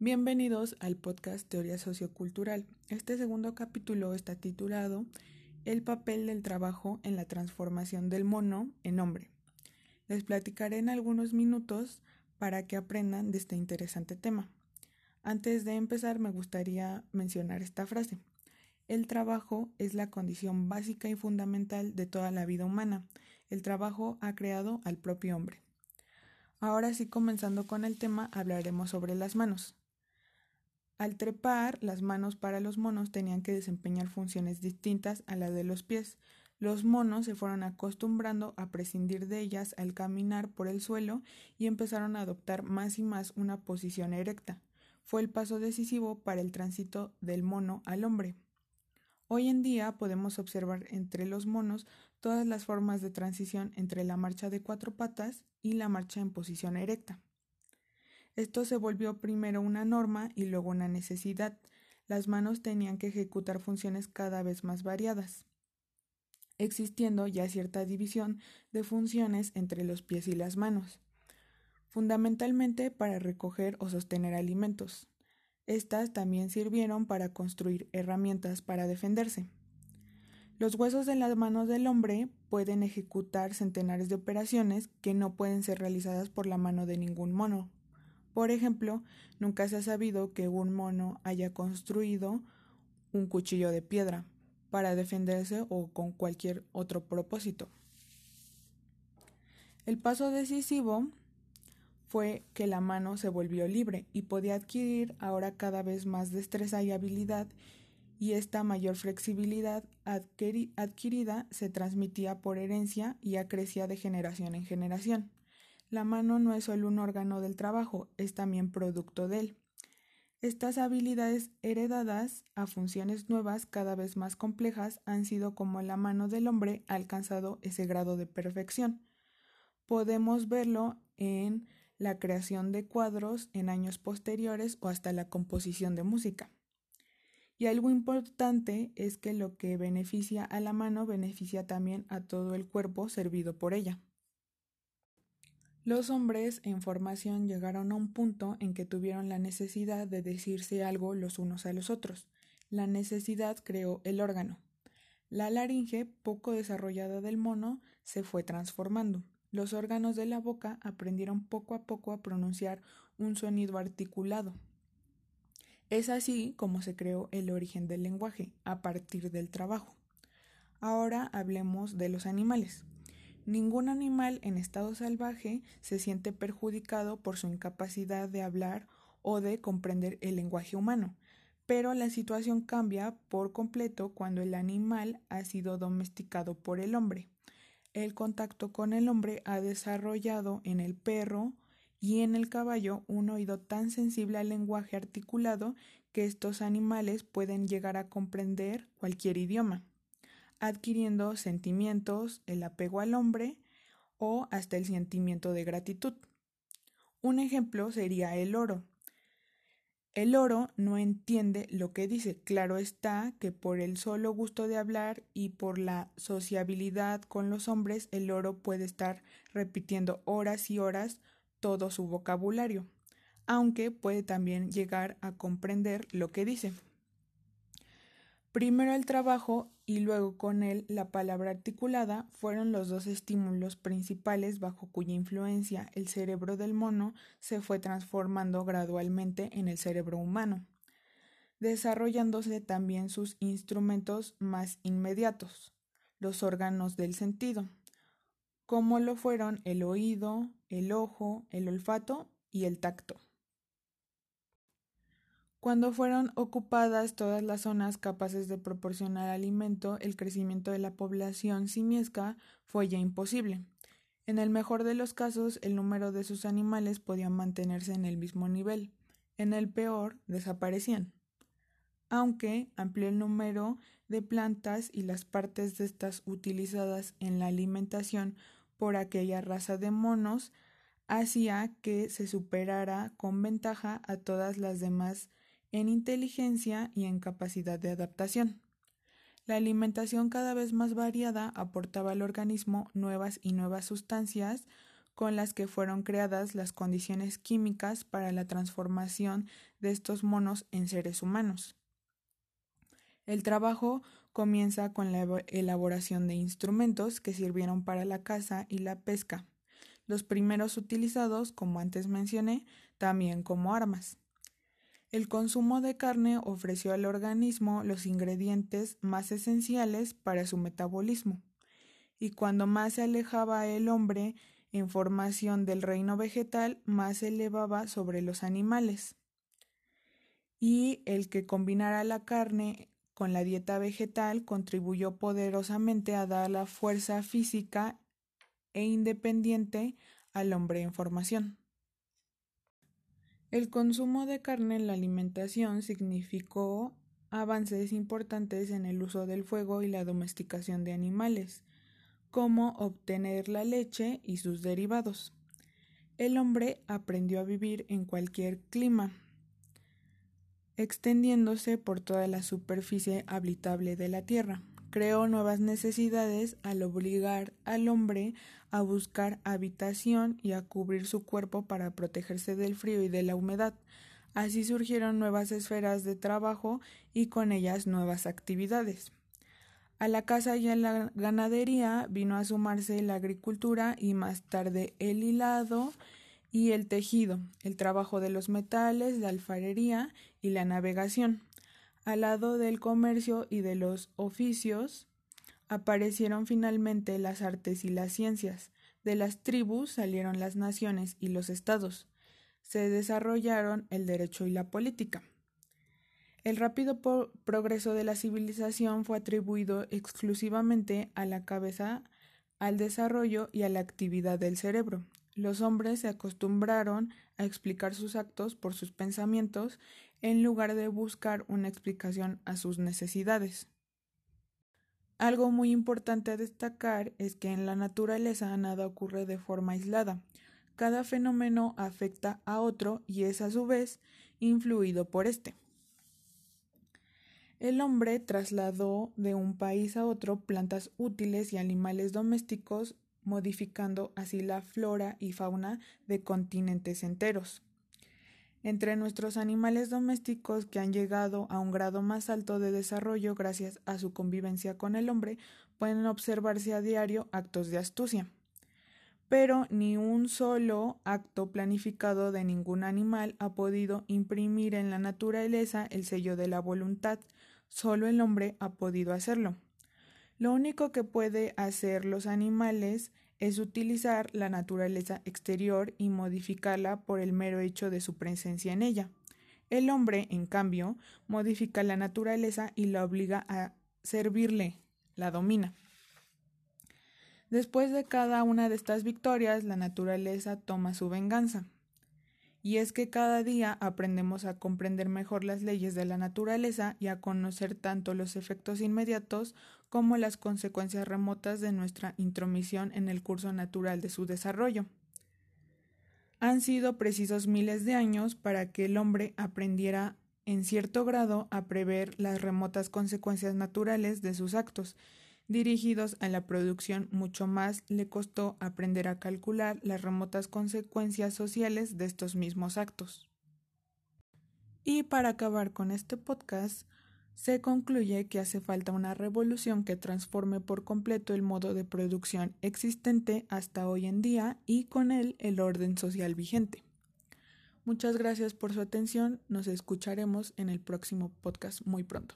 Bienvenidos al podcast Teoría Sociocultural. Este segundo capítulo está titulado El papel del trabajo en la transformación del mono en hombre. Les platicaré en algunos minutos para que aprendan de este interesante tema. Antes de empezar me gustaría mencionar esta frase. El trabajo es la condición básica y fundamental de toda la vida humana. El trabajo ha creado al propio hombre. Ahora sí, comenzando con el tema, hablaremos sobre las manos. Al trepar, las manos para los monos tenían que desempeñar funciones distintas a las de los pies. Los monos se fueron acostumbrando a prescindir de ellas al caminar por el suelo y empezaron a adoptar más y más una posición erecta. Fue el paso decisivo para el tránsito del mono al hombre. Hoy en día podemos observar entre los monos todas las formas de transición entre la marcha de cuatro patas y la marcha en posición erecta. Esto se volvió primero una norma y luego una necesidad. Las manos tenían que ejecutar funciones cada vez más variadas, existiendo ya cierta división de funciones entre los pies y las manos, fundamentalmente para recoger o sostener alimentos. Estas también sirvieron para construir herramientas para defenderse. Los huesos de las manos del hombre pueden ejecutar centenares de operaciones que no pueden ser realizadas por la mano de ningún mono. Por ejemplo, nunca se ha sabido que un mono haya construido un cuchillo de piedra para defenderse o con cualquier otro propósito. El paso decisivo fue que la mano se volvió libre y podía adquirir ahora cada vez más destreza y habilidad y esta mayor flexibilidad adquirida se transmitía por herencia y acrecía de generación en generación. La mano no es solo un órgano del trabajo, es también producto de él. Estas habilidades heredadas a funciones nuevas cada vez más complejas han sido como la mano del hombre ha alcanzado ese grado de perfección. Podemos verlo en la creación de cuadros en años posteriores o hasta la composición de música. Y algo importante es que lo que beneficia a la mano beneficia también a todo el cuerpo servido por ella. Los hombres en formación llegaron a un punto en que tuvieron la necesidad de decirse algo los unos a los otros. La necesidad creó el órgano. La laringe, poco desarrollada del mono, se fue transformando. Los órganos de la boca aprendieron poco a poco a pronunciar un sonido articulado. Es así como se creó el origen del lenguaje, a partir del trabajo. Ahora hablemos de los animales. Ningún animal en estado salvaje se siente perjudicado por su incapacidad de hablar o de comprender el lenguaje humano, pero la situación cambia por completo cuando el animal ha sido domesticado por el hombre. El contacto con el hombre ha desarrollado en el perro y en el caballo un oído tan sensible al lenguaje articulado que estos animales pueden llegar a comprender cualquier idioma adquiriendo sentimientos, el apego al hombre o hasta el sentimiento de gratitud. Un ejemplo sería el oro. El oro no entiende lo que dice. Claro está que por el solo gusto de hablar y por la sociabilidad con los hombres, el oro puede estar repitiendo horas y horas todo su vocabulario, aunque puede también llegar a comprender lo que dice. Primero el trabajo y luego con él la palabra articulada fueron los dos estímulos principales bajo cuya influencia el cerebro del mono se fue transformando gradualmente en el cerebro humano, desarrollándose también sus instrumentos más inmediatos, los órganos del sentido, como lo fueron el oído, el ojo, el olfato y el tacto. Cuando fueron ocupadas todas las zonas capaces de proporcionar alimento, el crecimiento de la población simiesca fue ya imposible. En el mejor de los casos, el número de sus animales podía mantenerse en el mismo nivel. En el peor, desaparecían. Aunque amplió el número de plantas y las partes de estas utilizadas en la alimentación por aquella raza de monos, hacía que se superara con ventaja a todas las demás en inteligencia y en capacidad de adaptación. La alimentación cada vez más variada aportaba al organismo nuevas y nuevas sustancias con las que fueron creadas las condiciones químicas para la transformación de estos monos en seres humanos. El trabajo comienza con la elaboración de instrumentos que sirvieron para la caza y la pesca, los primeros utilizados, como antes mencioné, también como armas. El consumo de carne ofreció al organismo los ingredientes más esenciales para su metabolismo, y cuando más se alejaba el hombre en formación del reino vegetal más se elevaba sobre los animales. Y el que combinara la carne con la dieta vegetal contribuyó poderosamente a dar la fuerza física e independiente al hombre en formación. El consumo de carne en la alimentación significó avances importantes en el uso del fuego y la domesticación de animales, cómo obtener la leche y sus derivados. El hombre aprendió a vivir en cualquier clima, extendiéndose por toda la superficie habitable de la Tierra. Creó nuevas necesidades al obligar al hombre a buscar habitación y a cubrir su cuerpo para protegerse del frío y de la humedad. Así surgieron nuevas esferas de trabajo y con ellas nuevas actividades. A la caza y a la ganadería vino a sumarse la agricultura y más tarde el hilado y el tejido, el trabajo de los metales, la alfarería y la navegación. Al lado del comercio y de los oficios aparecieron finalmente las artes y las ciencias. De las tribus salieron las naciones y los estados. Se desarrollaron el derecho y la política. El rápido progreso de la civilización fue atribuido exclusivamente a la cabeza, al desarrollo y a la actividad del cerebro. Los hombres se acostumbraron a explicar sus actos por sus pensamientos en lugar de buscar una explicación a sus necesidades. Algo muy importante a destacar es que en la naturaleza nada ocurre de forma aislada. Cada fenómeno afecta a otro y es a su vez influido por éste. El hombre trasladó de un país a otro plantas útiles y animales domésticos, modificando así la flora y fauna de continentes enteros. Entre nuestros animales domésticos que han llegado a un grado más alto de desarrollo gracias a su convivencia con el hombre, pueden observarse a diario actos de astucia. Pero ni un solo acto planificado de ningún animal ha podido imprimir en la naturaleza el sello de la voluntad, Solo el hombre ha podido hacerlo. Lo único que puede hacer los animales es utilizar la naturaleza exterior y modificarla por el mero hecho de su presencia en ella. El hombre, en cambio, modifica la naturaleza y la obliga a servirle, la domina. Después de cada una de estas victorias, la naturaleza toma su venganza y es que cada día aprendemos a comprender mejor las leyes de la naturaleza y a conocer tanto los efectos inmediatos como las consecuencias remotas de nuestra intromisión en el curso natural de su desarrollo. Han sido precisos miles de años para que el hombre aprendiera en cierto grado a prever las remotas consecuencias naturales de sus actos dirigidos a la producción, mucho más le costó aprender a calcular las remotas consecuencias sociales de estos mismos actos. Y para acabar con este podcast, se concluye que hace falta una revolución que transforme por completo el modo de producción existente hasta hoy en día y con él el orden social vigente. Muchas gracias por su atención, nos escucharemos en el próximo podcast muy pronto.